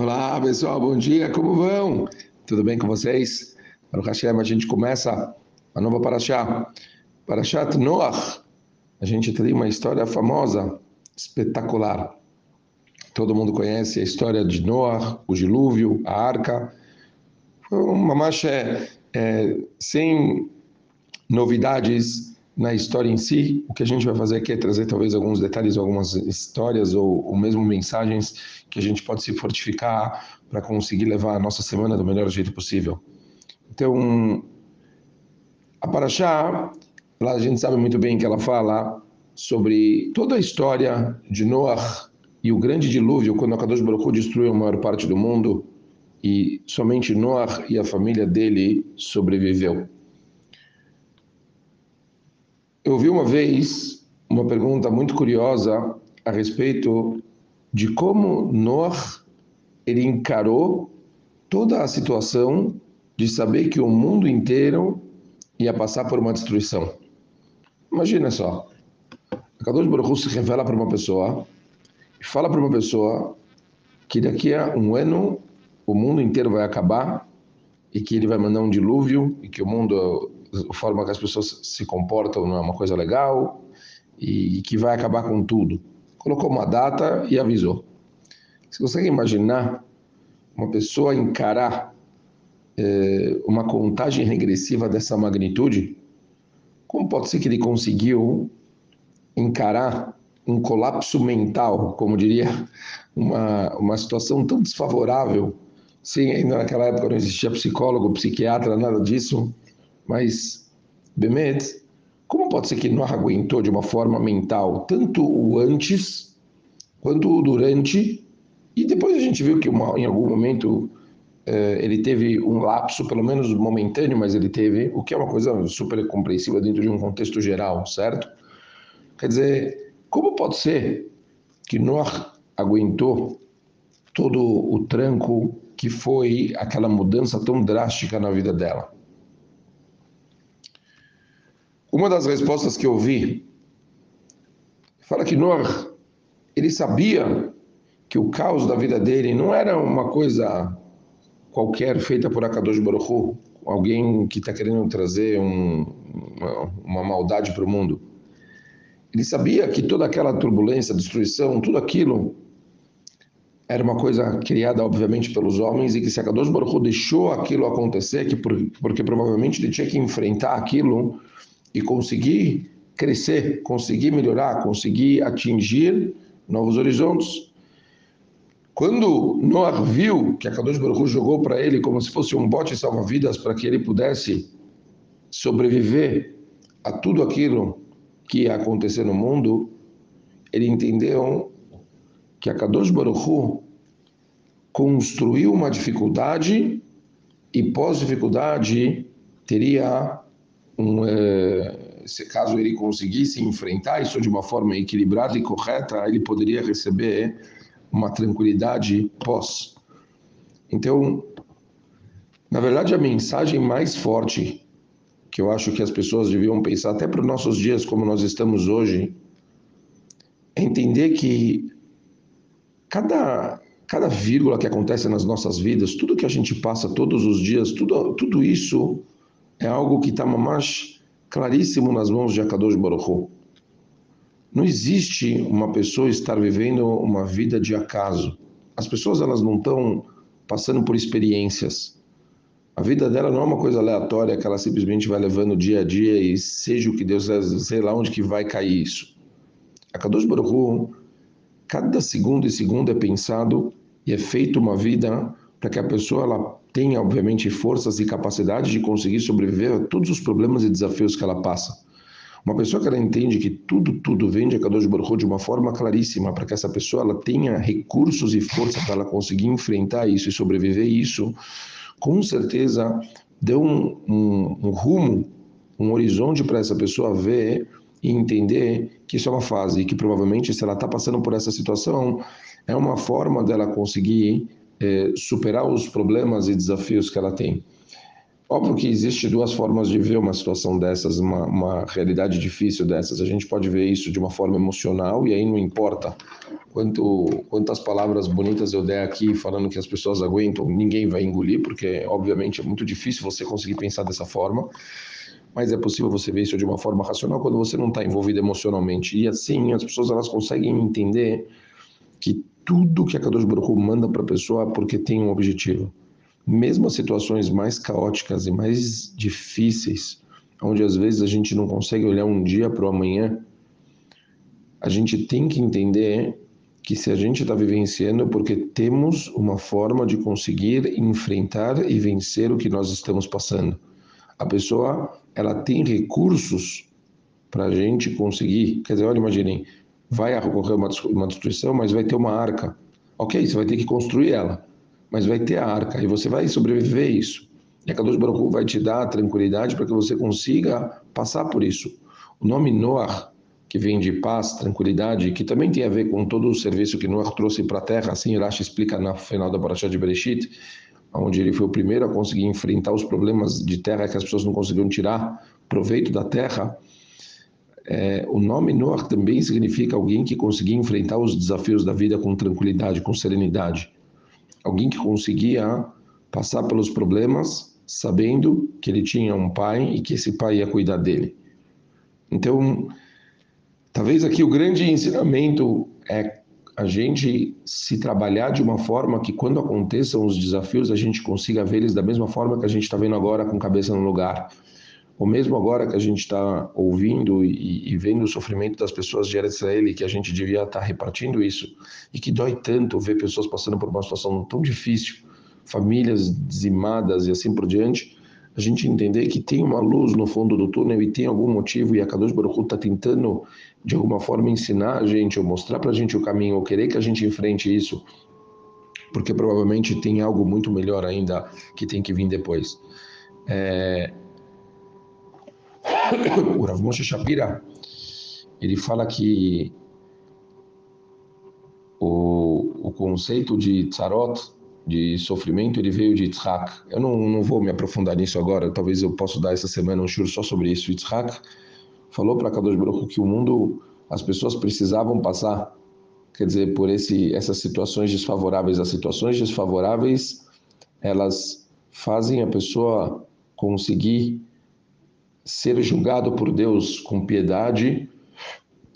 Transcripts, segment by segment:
Olá, pessoal, bom dia, como vão? Tudo bem com vocês? O Hashem, a gente começa a nova Parashá. Parashat Noach. A gente tem uma história famosa, espetacular. Todo mundo conhece a história de Noach, o dilúvio, a arca. Foi uma marcha é, sem novidades na história em si. O que a gente vai fazer aqui é trazer talvez alguns detalhes, algumas histórias ou, ou mesmo mensagens que a gente pode se fortificar para conseguir levar a nossa semana do melhor jeito possível. Então, a Paraxá, lá a gente sabe muito bem que ela fala sobre toda a história de Noah e o grande dilúvio, quando a Kadosh Baruch destruiu a maior parte do mundo e somente Noah e a família dele sobreviveu. Eu ouvi uma vez uma pergunta muito curiosa a respeito de como Noah ele encarou toda a situação de saber que o mundo inteiro ia passar por uma destruição. Imagina só, a Kadosh Baruch se revela para uma pessoa e fala para uma pessoa que daqui a um ano o mundo inteiro vai acabar e que ele vai mandar um dilúvio e que o mundo a forma que as pessoas se comportam não é uma coisa legal e que vai acabar com tudo. Colocou uma data e avisou. Você consegue imaginar uma pessoa encarar é, uma contagem regressiva dessa magnitude? Como pode ser que ele conseguiu encarar um colapso mental, como diria, uma, uma situação tão desfavorável? Sim, ainda naquela época não existia psicólogo, psiquiatra, nada disso mas, Bemet, como pode ser que não aguentou de uma forma mental tanto o antes quanto o durante? E depois a gente viu que uma, em algum momento eh, ele teve um lapso, pelo menos momentâneo, mas ele teve, o que é uma coisa super compreensível dentro de um contexto geral, certo? Quer dizer, como pode ser que Noah aguentou todo o tranco que foi aquela mudança tão drástica na vida dela? Uma das respostas que eu vi fala que Noah, ele sabia que o caos da vida dele não era uma coisa qualquer feita por Akadosh Baruch Hu, alguém que está querendo trazer um, uma, uma maldade para o mundo. Ele sabia que toda aquela turbulência, destruição, tudo aquilo era uma coisa criada, obviamente, pelos homens e que se Akadosh Baruch Hu deixou aquilo acontecer, que por, porque provavelmente ele tinha que enfrentar aquilo e conseguir crescer, conseguir melhorar, conseguir atingir novos horizontes. Quando Noah viu que a Kadosh Baruch jogou para ele como se fosse um bote salva-vidas para que ele pudesse sobreviver a tudo aquilo que ia acontecer no mundo, ele entendeu que a Kadosh Baruch construiu uma dificuldade e pós-dificuldade teria um, é, se caso ele conseguisse enfrentar isso de uma forma equilibrada e correta, ele poderia receber uma tranquilidade pós. Então, na verdade, a mensagem mais forte que eu acho que as pessoas deviam pensar, até para os nossos dias como nós estamos hoje, é entender que cada, cada vírgula que acontece nas nossas vidas, tudo que a gente passa todos os dias, tudo, tudo isso é algo que está mais claríssimo nas mãos de Akadosh Baruch Hu. Não existe uma pessoa estar vivendo uma vida de acaso. As pessoas elas não estão passando por experiências. A vida dela não é uma coisa aleatória que ela simplesmente vai levando dia a dia e seja o que Deus sei lá onde que vai cair isso. A Kadosh Baruch Hu, cada segundo e segundo é pensado e é feito uma vida para que a pessoa ela tenha, obviamente, forças e capacidade de conseguir sobreviver a todos os problemas e desafios que ela passa. Uma pessoa que ela entende que tudo, tudo vem de Akadosh Baruch de uma forma claríssima, para que essa pessoa ela tenha recursos e força para ela conseguir enfrentar isso e sobreviver isso, com certeza deu um, um, um rumo, um horizonte para essa pessoa ver e entender que isso é uma fase e que provavelmente se ela está passando por essa situação é uma forma dela conseguir é, superar os problemas e desafios que ela tem. Óbvio que existe duas formas de ver uma situação dessas, uma, uma, realidade difícil dessas. A gente pode ver isso de uma forma emocional e aí não importa quanto, quantas palavras bonitas eu der aqui falando que as pessoas aguentam, ninguém vai engolir, porque obviamente é muito difícil você conseguir pensar dessa forma. Mas é possível você ver isso de uma forma racional quando você não está envolvido emocionalmente. E assim as pessoas elas conseguem entender que tudo que a Kadosh Baruch manda para a pessoa porque tem um objetivo mesmo as situações mais caóticas e mais difíceis, onde às vezes a gente não consegue olhar um dia para o amanhã, a gente tem que entender que se a gente está vivenciando é porque temos uma forma de conseguir enfrentar e vencer o que nós estamos passando. A pessoa ela tem recursos para a gente conseguir. Quer dizer, olha, imaginem, vai ocorrer uma, destruição, mas vai ter uma arca. Ok, você vai ter que construir ela mas vai ter a arca e você vai sobreviver a isso. E a Kadosh Baruch vai te dar a tranquilidade para que você consiga passar por isso. O nome Noah, que vem de paz, tranquilidade, que também tem a ver com todo o serviço que Noah trouxe para a terra, assim Rashi explica no final da Parashá de Bereshit, onde ele foi o primeiro a conseguir enfrentar os problemas de terra que as pessoas não conseguiam tirar proveito da terra. É, o nome Noah também significa alguém que conseguia enfrentar os desafios da vida com tranquilidade, com serenidade alguém que conseguia passar pelos problemas sabendo que ele tinha um pai e que esse pai ia cuidar dele. Então, talvez aqui o grande ensinamento é a gente se trabalhar de uma forma que quando aconteçam os desafios a gente consiga eles da mesma forma que a gente está vendo agora com cabeça no lugar ou mesmo agora que a gente está ouvindo e, e, vendo o sofrimento das pessoas de Israel, que a gente devia estar tá repartindo isso, e que dói tanto ver pessoas passando por uma situação tão difícil, famílias dizimadas e assim por diante, a gente entender que tem uma luz no fundo do túnel e tem algum motivo, e a Kadosh Baruch está tentando, de alguma forma, ensinar a gente, ou mostrar para a gente o caminho, ou querer que a gente enfrente isso, porque provavelmente tem algo muito melhor ainda que tem que vir depois. É, o Rav Moshe Shapira, ele fala que o, o conceito de tzarot, de sofrimento, ele veio de Yitzhak. Eu não, não vou me aprofundar nisso agora, talvez eu possa dar essa semana um shur só sobre isso. Yitzhak falou para Kadosh Baruch que o mundo, as pessoas precisavam passar, quer dizer, por esse, essas situações desfavoráveis. As situações desfavoráveis, elas fazem a pessoa conseguir ser julgado por Deus com piedade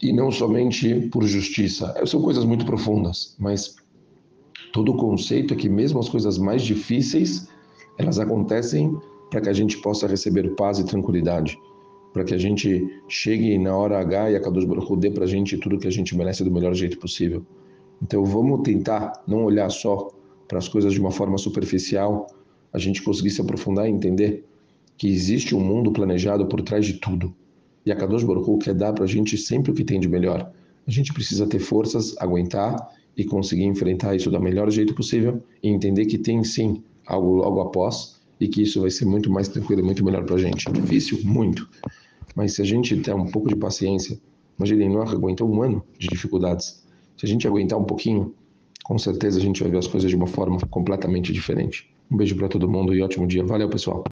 e não somente por justiça. São coisas muito profundas, mas todo o conceito é que mesmo as coisas mais difíceis, elas acontecem para que a gente possa receber paz e tranquilidade, para que a gente chegue na hora H e a Kadosh Baruch dê para a gente tudo que a gente merece do melhor jeito possível. Então vamos tentar não olhar só para as coisas de uma forma superficial, a gente conseguir se aprofundar e entender que existe um mundo planejado por trás de tudo. E a Kadosh Baruch quer dar para a gente sempre o que tem de melhor. A gente precisa ter forças, aguentar e conseguir enfrentar isso do melhor jeito possível e entender que tem sim algo logo após e que isso vai ser muito mais tranquilo e muito melhor para a gente. Difícil? Muito. Mas se a gente der um pouco de paciência, imagine, Noah aguentou um ano de dificuldades. Se a gente aguentar um pouquinho, com certeza a gente vai ver as coisas de uma forma completamente diferente. Um beijo para todo mundo e ótimo dia. Valeu, pessoal.